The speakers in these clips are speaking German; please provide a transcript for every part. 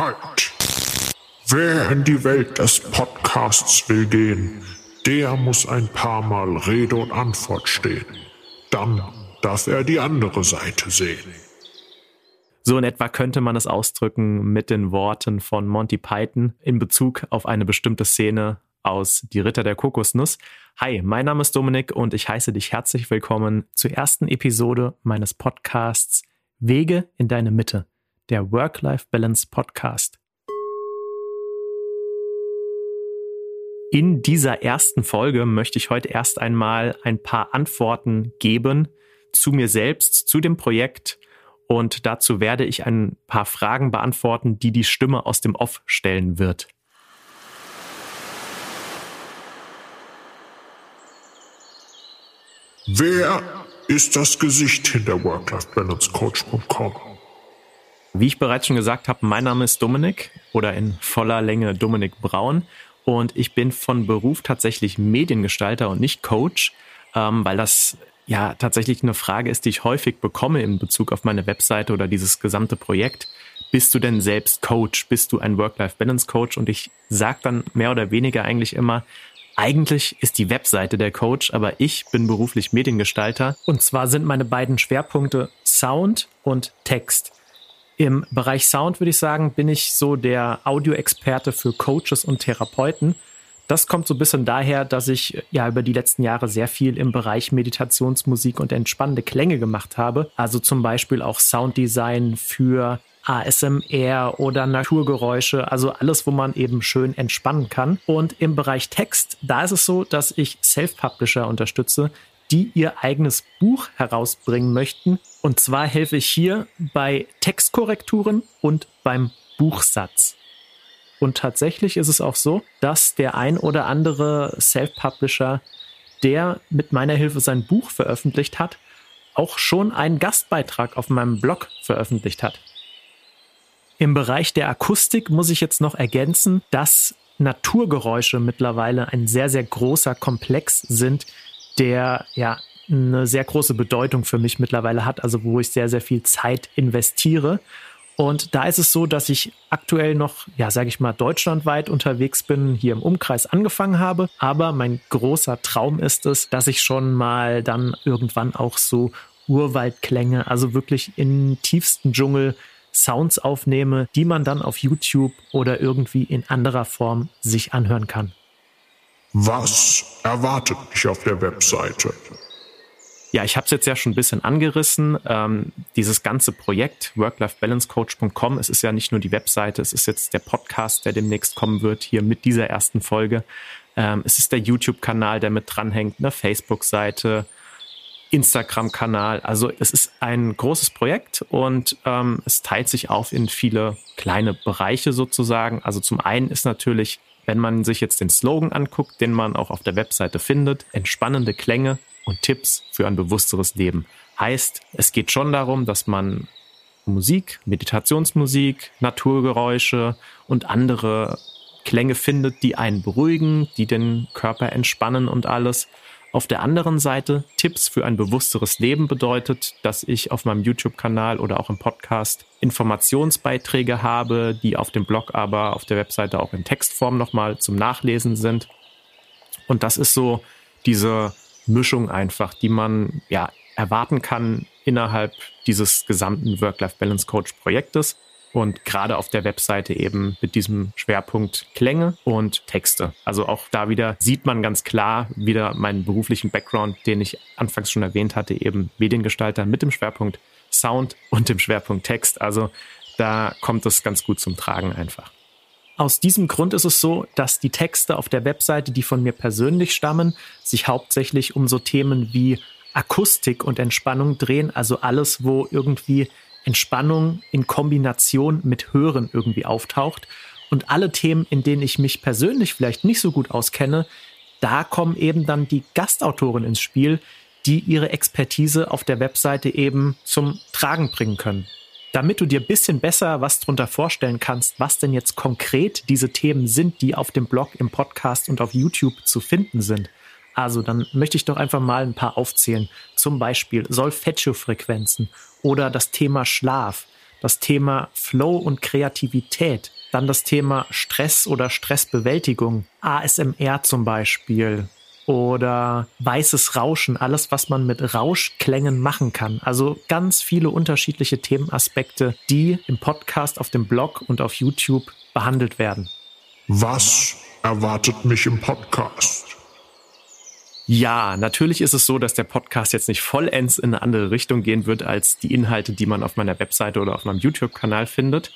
Halt! Wer in die Welt des Podcasts will gehen, der muss ein paar Mal Rede und Antwort stehen. Dann darf er die andere Seite sehen. So in etwa könnte man es ausdrücken mit den Worten von Monty Python in Bezug auf eine bestimmte Szene aus Die Ritter der Kokosnuss. Hi, mein Name ist Dominik und ich heiße dich herzlich willkommen zur ersten Episode meines Podcasts Wege in deine Mitte, der Work-Life-Balance Podcast. In dieser ersten Folge möchte ich heute erst einmal ein paar Antworten geben zu mir selbst, zu dem Projekt und dazu werde ich ein paar Fragen beantworten, die die Stimme aus dem Off stellen wird. Wer ist das Gesicht hinter Work-Life-Balance-Coach.com? Wie ich bereits schon gesagt habe, mein Name ist Dominik oder in voller Länge Dominik Braun und ich bin von Beruf tatsächlich Mediengestalter und nicht Coach, ähm, weil das ja tatsächlich eine Frage ist, die ich häufig bekomme in Bezug auf meine Webseite oder dieses gesamte Projekt. Bist du denn selbst Coach? Bist du ein Work-Life-Balance-Coach? Und ich sage dann mehr oder weniger eigentlich immer, eigentlich ist die Webseite der Coach, aber ich bin beruflich Mediengestalter. Und zwar sind meine beiden Schwerpunkte Sound und Text. Im Bereich Sound würde ich sagen, bin ich so der Audioexperte für Coaches und Therapeuten. Das kommt so ein bisschen daher, dass ich ja über die letzten Jahre sehr viel im Bereich Meditationsmusik und entspannende Klänge gemacht habe. Also zum Beispiel auch Sounddesign für ASMR oder Naturgeräusche, also alles, wo man eben schön entspannen kann. Und im Bereich Text, da ist es so, dass ich Self-Publisher unterstütze, die ihr eigenes Buch herausbringen möchten. Und zwar helfe ich hier bei Textkorrekturen und beim Buchsatz. Und tatsächlich ist es auch so, dass der ein oder andere Self-Publisher, der mit meiner Hilfe sein Buch veröffentlicht hat, auch schon einen Gastbeitrag auf meinem Blog veröffentlicht hat. Im Bereich der Akustik muss ich jetzt noch ergänzen, dass Naturgeräusche mittlerweile ein sehr, sehr großer Komplex sind, der ja eine sehr große Bedeutung für mich mittlerweile hat, also wo ich sehr, sehr viel Zeit investiere. Und da ist es so, dass ich aktuell noch, ja, sage ich mal, deutschlandweit unterwegs bin, hier im Umkreis angefangen habe. Aber mein großer Traum ist es, dass ich schon mal dann irgendwann auch so Urwaldklänge, also wirklich im tiefsten Dschungel Sounds aufnehme, die man dann auf YouTube oder irgendwie in anderer Form sich anhören kann. Was erwartet mich auf der Webseite? Ja, ich habe es jetzt ja schon ein bisschen angerissen. Ähm, dieses ganze Projekt work-life-balance-coach.com, es ist ja nicht nur die Webseite, es ist jetzt der Podcast, der demnächst kommen wird, hier mit dieser ersten Folge. Ähm, es ist der YouTube-Kanal, der mit dranhängt, eine Facebook-Seite, Instagram-Kanal. Also es ist ein großes Projekt und ähm, es teilt sich auf in viele kleine Bereiche sozusagen. Also zum einen ist natürlich wenn man sich jetzt den Slogan anguckt, den man auch auf der Webseite findet, entspannende Klänge und Tipps für ein bewussteres Leben. Heißt, es geht schon darum, dass man Musik, Meditationsmusik, Naturgeräusche und andere Klänge findet, die einen beruhigen, die den Körper entspannen und alles. Auf der anderen Seite Tipps für ein bewussteres Leben bedeutet, dass ich auf meinem YouTube-Kanal oder auch im Podcast Informationsbeiträge habe, die auf dem Blog aber auf der Webseite auch in Textform nochmal zum Nachlesen sind. Und das ist so diese Mischung einfach, die man ja erwarten kann innerhalb dieses gesamten Work-Life-Balance-Coach-Projektes und gerade auf der Webseite eben mit diesem Schwerpunkt Klänge und Texte. Also auch da wieder sieht man ganz klar wieder meinen beruflichen Background, den ich anfangs schon erwähnt hatte, eben Mediengestalter mit dem Schwerpunkt Sound und dem Schwerpunkt Text. Also da kommt es ganz gut zum Tragen einfach. Aus diesem Grund ist es so, dass die Texte auf der Webseite, die von mir persönlich stammen, sich hauptsächlich um so Themen wie Akustik und Entspannung drehen, also alles, wo irgendwie Entspannung in Kombination mit Hören irgendwie auftaucht. Und alle Themen, in denen ich mich persönlich vielleicht nicht so gut auskenne, da kommen eben dann die Gastautoren ins Spiel, die ihre Expertise auf der Webseite eben zum Tragen bringen können. Damit du dir ein bisschen besser was drunter vorstellen kannst, was denn jetzt konkret diese Themen sind, die auf dem Blog, im Podcast und auf YouTube zu finden sind, also dann möchte ich doch einfach mal ein paar aufzählen. Zum Beispiel Solfeggio-Frequenzen oder das Thema Schlaf. das Thema Flow und Kreativität, dann das Thema Stress oder Stressbewältigung, ASMR zum Beispiel oder weißes Rauschen, alles, was man mit Rauschklängen machen kann. Also ganz viele unterschiedliche Themenaspekte, die im Podcast, auf dem Blog und auf YouTube behandelt werden. Was erwartet mich im Podcast? Ja, natürlich ist es so, dass der Podcast jetzt nicht vollends in eine andere Richtung gehen wird als die Inhalte, die man auf meiner Webseite oder auf meinem YouTube-Kanal findet.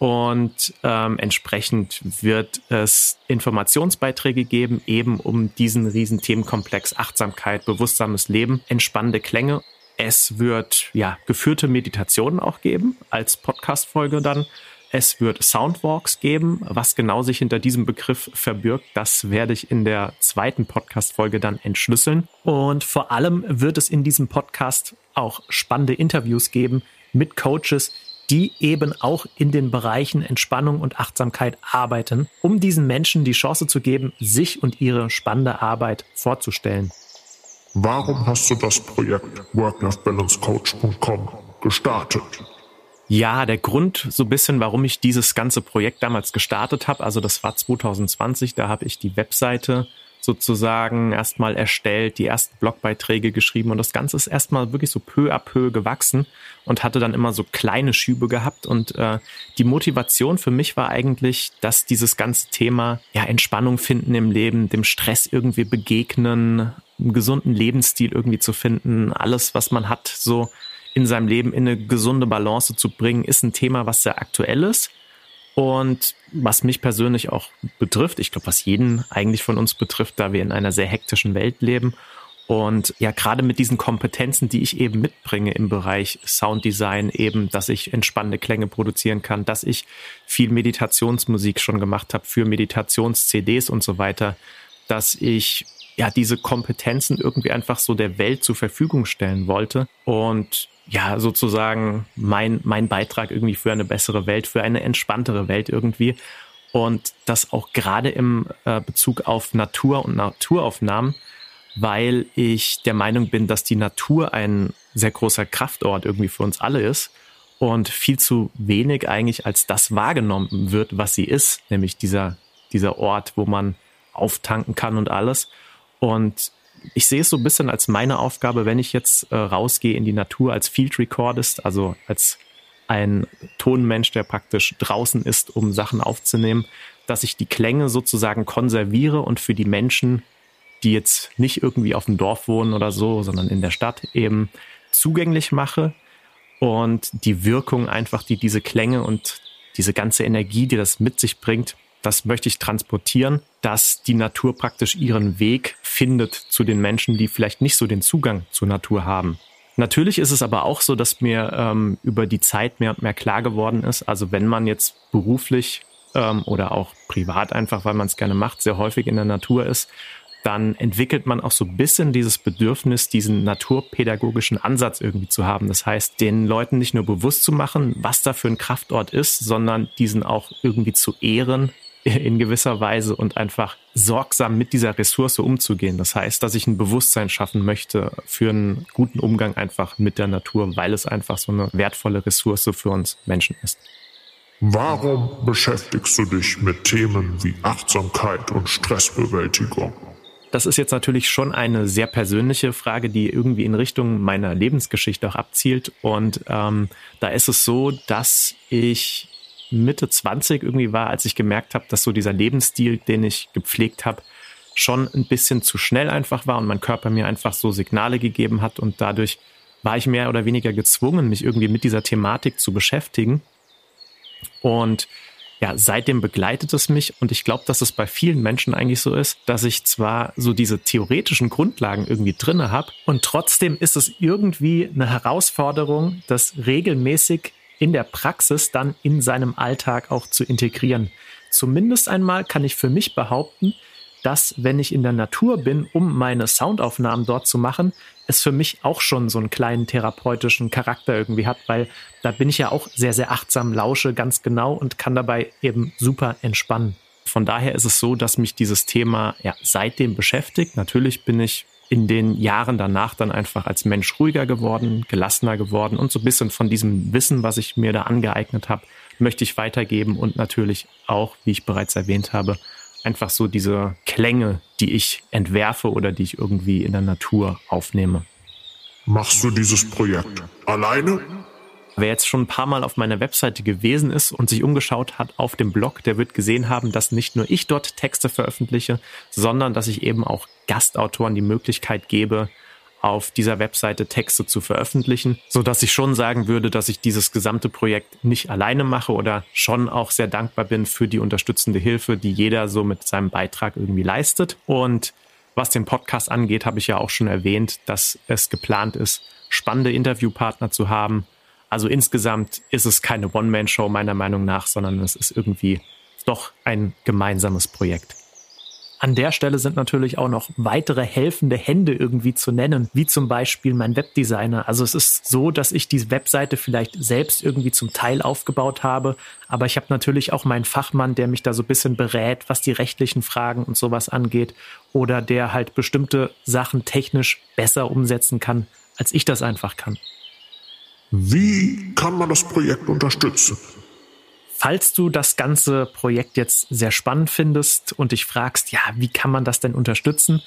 Und ähm, entsprechend wird es Informationsbeiträge geben, eben um diesen riesen Themenkomplex Achtsamkeit, bewusstsames Leben, entspannende Klänge. Es wird ja geführte Meditationen auch geben als Podcast-Folge dann. Es wird Soundwalks geben. Was genau sich hinter diesem Begriff verbirgt, das werde ich in der zweiten Podcast-Folge dann entschlüsseln. Und vor allem wird es in diesem Podcast auch spannende Interviews geben mit Coaches, die eben auch in den Bereichen Entspannung und Achtsamkeit arbeiten, um diesen Menschen die Chance zu geben, sich und ihre spannende Arbeit vorzustellen. Warum hast du das Projekt Work-Life-Balance-Coach.com gestartet? Ja, der Grund so ein bisschen, warum ich dieses ganze Projekt damals gestartet habe, also das war 2020, da habe ich die Webseite sozusagen erstmal erstellt, die ersten Blogbeiträge geschrieben und das Ganze ist erstmal wirklich so peu à peu gewachsen und hatte dann immer so kleine Schübe gehabt und äh, die Motivation für mich war eigentlich, dass dieses ganze Thema ja Entspannung finden im Leben, dem Stress irgendwie begegnen, einen gesunden Lebensstil irgendwie zu finden, alles was man hat so in seinem Leben in eine gesunde Balance zu bringen, ist ein Thema, was sehr aktuell ist und was mich persönlich auch betrifft, ich glaube, was jeden eigentlich von uns betrifft, da wir in einer sehr hektischen Welt leben. Und ja, gerade mit diesen Kompetenzen, die ich eben mitbringe im Bereich Sounddesign, eben, dass ich entspannende Klänge produzieren kann, dass ich viel Meditationsmusik schon gemacht habe für Meditations-CDs und so weiter, dass ich ja diese Kompetenzen irgendwie einfach so der Welt zur Verfügung stellen wollte. Und ja, sozusagen mein, mein Beitrag irgendwie für eine bessere Welt, für eine entspanntere Welt irgendwie. Und das auch gerade im äh, Bezug auf Natur und Naturaufnahmen, weil ich der Meinung bin, dass die Natur ein sehr großer Kraftort irgendwie für uns alle ist und viel zu wenig eigentlich als das wahrgenommen wird, was sie ist, nämlich dieser, dieser Ort, wo man auftanken kann und alles. Und ich sehe es so ein bisschen als meine Aufgabe, wenn ich jetzt äh, rausgehe in die Natur als Field Recordist, also als ein Tonmensch, der praktisch draußen ist, um Sachen aufzunehmen, dass ich die Klänge sozusagen konserviere und für die Menschen, die jetzt nicht irgendwie auf dem Dorf wohnen oder so, sondern in der Stadt eben zugänglich mache und die Wirkung einfach, die diese Klänge und diese ganze Energie, die das mit sich bringt, das möchte ich transportieren, dass die Natur praktisch ihren Weg findet zu den Menschen, die vielleicht nicht so den Zugang zur Natur haben. Natürlich ist es aber auch so, dass mir ähm, über die Zeit mehr und mehr klar geworden ist, also wenn man jetzt beruflich ähm, oder auch privat einfach, weil man es gerne macht, sehr häufig in der Natur ist, dann entwickelt man auch so ein bisschen dieses Bedürfnis, diesen naturpädagogischen Ansatz irgendwie zu haben. Das heißt, den Leuten nicht nur bewusst zu machen, was da für ein Kraftort ist, sondern diesen auch irgendwie zu ehren in gewisser Weise und einfach sorgsam mit dieser Ressource umzugehen. Das heißt, dass ich ein Bewusstsein schaffen möchte für einen guten Umgang einfach mit der Natur, weil es einfach so eine wertvolle Ressource für uns Menschen ist. Warum beschäftigst du dich mit Themen wie Achtsamkeit und Stressbewältigung? Das ist jetzt natürlich schon eine sehr persönliche Frage, die irgendwie in Richtung meiner Lebensgeschichte auch abzielt. Und ähm, da ist es so, dass ich Mitte 20 irgendwie war, als ich gemerkt habe, dass so dieser Lebensstil, den ich gepflegt habe, schon ein bisschen zu schnell einfach war und mein Körper mir einfach so Signale gegeben hat und dadurch war ich mehr oder weniger gezwungen, mich irgendwie mit dieser Thematik zu beschäftigen. Und ja, seitdem begleitet es mich und ich glaube, dass es bei vielen Menschen eigentlich so ist, dass ich zwar so diese theoretischen Grundlagen irgendwie drinne habe und trotzdem ist es irgendwie eine Herausforderung, das regelmäßig in der Praxis dann in seinem Alltag auch zu integrieren. Zumindest einmal kann ich für mich behaupten, dass wenn ich in der Natur bin, um meine Soundaufnahmen dort zu machen, es für mich auch schon so einen kleinen therapeutischen Charakter irgendwie hat, weil da bin ich ja auch sehr, sehr achtsam, lausche ganz genau und kann dabei eben super entspannen. Von daher ist es so, dass mich dieses Thema ja seitdem beschäftigt. Natürlich bin ich in den Jahren danach dann einfach als Mensch ruhiger geworden, gelassener geworden und so ein bisschen von diesem Wissen, was ich mir da angeeignet habe, möchte ich weitergeben und natürlich auch, wie ich bereits erwähnt habe, einfach so diese Klänge, die ich entwerfe oder die ich irgendwie in der Natur aufnehme. Machst du dieses Projekt alleine? Wer jetzt schon ein paar Mal auf meiner Webseite gewesen ist und sich umgeschaut hat auf dem Blog, der wird gesehen haben, dass nicht nur ich dort Texte veröffentliche, sondern dass ich eben auch Gastautoren die Möglichkeit gebe, auf dieser Webseite Texte zu veröffentlichen, so dass ich schon sagen würde, dass ich dieses gesamte Projekt nicht alleine mache oder schon auch sehr dankbar bin für die unterstützende Hilfe, die jeder so mit seinem Beitrag irgendwie leistet. Und was den Podcast angeht, habe ich ja auch schon erwähnt, dass es geplant ist, spannende Interviewpartner zu haben. Also insgesamt ist es keine One-Man-Show meiner Meinung nach, sondern es ist irgendwie doch ein gemeinsames Projekt. An der Stelle sind natürlich auch noch weitere helfende Hände irgendwie zu nennen, wie zum Beispiel mein Webdesigner. Also es ist so, dass ich die Webseite vielleicht selbst irgendwie zum Teil aufgebaut habe, aber ich habe natürlich auch meinen Fachmann, der mich da so ein bisschen berät, was die rechtlichen Fragen und sowas angeht oder der halt bestimmte Sachen technisch besser umsetzen kann, als ich das einfach kann. Wie kann man das Projekt unterstützen? Falls du das ganze Projekt jetzt sehr spannend findest und dich fragst, ja, wie kann man das denn unterstützen?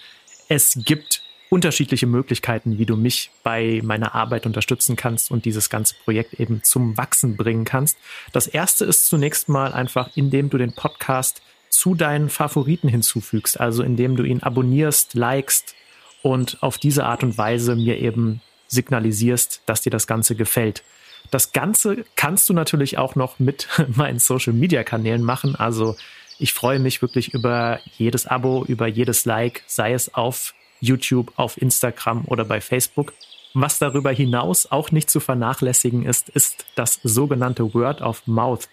Es gibt unterschiedliche Möglichkeiten, wie du mich bei meiner Arbeit unterstützen kannst und dieses ganze Projekt eben zum Wachsen bringen kannst. Das erste ist zunächst mal einfach, indem du den Podcast zu deinen Favoriten hinzufügst, also indem du ihn abonnierst, likest und auf diese Art und Weise mir eben signalisierst, dass dir das Ganze gefällt. Das Ganze kannst du natürlich auch noch mit meinen Social Media Kanälen machen. Also ich freue mich wirklich über jedes Abo, über jedes Like, sei es auf YouTube, auf Instagram oder bei Facebook. Was darüber hinaus auch nicht zu vernachlässigen ist, ist das sogenannte Word of Mouth.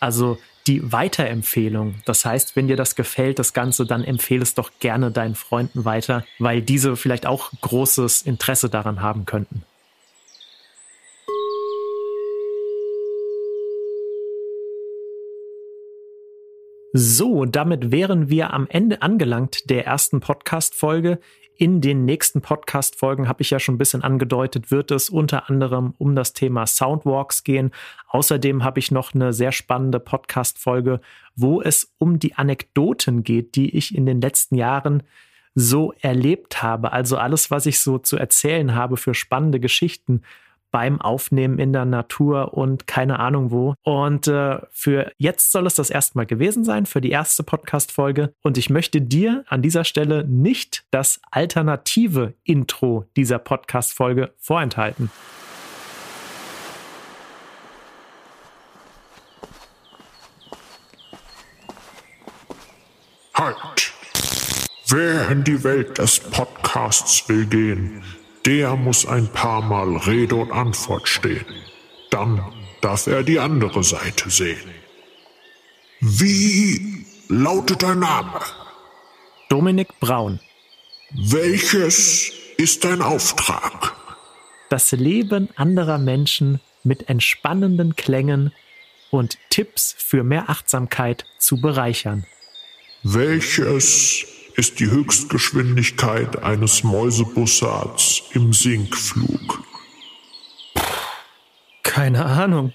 Also die Weiterempfehlung. Das heißt, wenn dir das gefällt, das Ganze, dann empfehle es doch gerne deinen Freunden weiter, weil diese vielleicht auch großes Interesse daran haben könnten. So, damit wären wir am Ende angelangt der ersten Podcast-Folge. In den nächsten Podcast-Folgen habe ich ja schon ein bisschen angedeutet, wird es unter anderem um das Thema Soundwalks gehen. Außerdem habe ich noch eine sehr spannende Podcast-Folge, wo es um die Anekdoten geht, die ich in den letzten Jahren so erlebt habe. Also alles, was ich so zu erzählen habe für spannende Geschichten beim Aufnehmen in der Natur und keine Ahnung wo. Und äh, für jetzt soll es das erstmal gewesen sein, für die erste Podcast-Folge. Und ich möchte dir an dieser Stelle nicht das alternative Intro dieser Podcast-Folge vorenthalten. Halt! Wer in die Welt des Podcasts will gehen, der muss ein paar Mal Rede und Antwort stehen. Dann darf er die andere Seite sehen. Wie lautet dein Name? Dominik Braun. Welches ist dein Auftrag? Das Leben anderer Menschen mit entspannenden Klängen und Tipps für mehr Achtsamkeit zu bereichern. Welches ist die Höchstgeschwindigkeit eines Mäusebussards im Sinkflug? Keine Ahnung.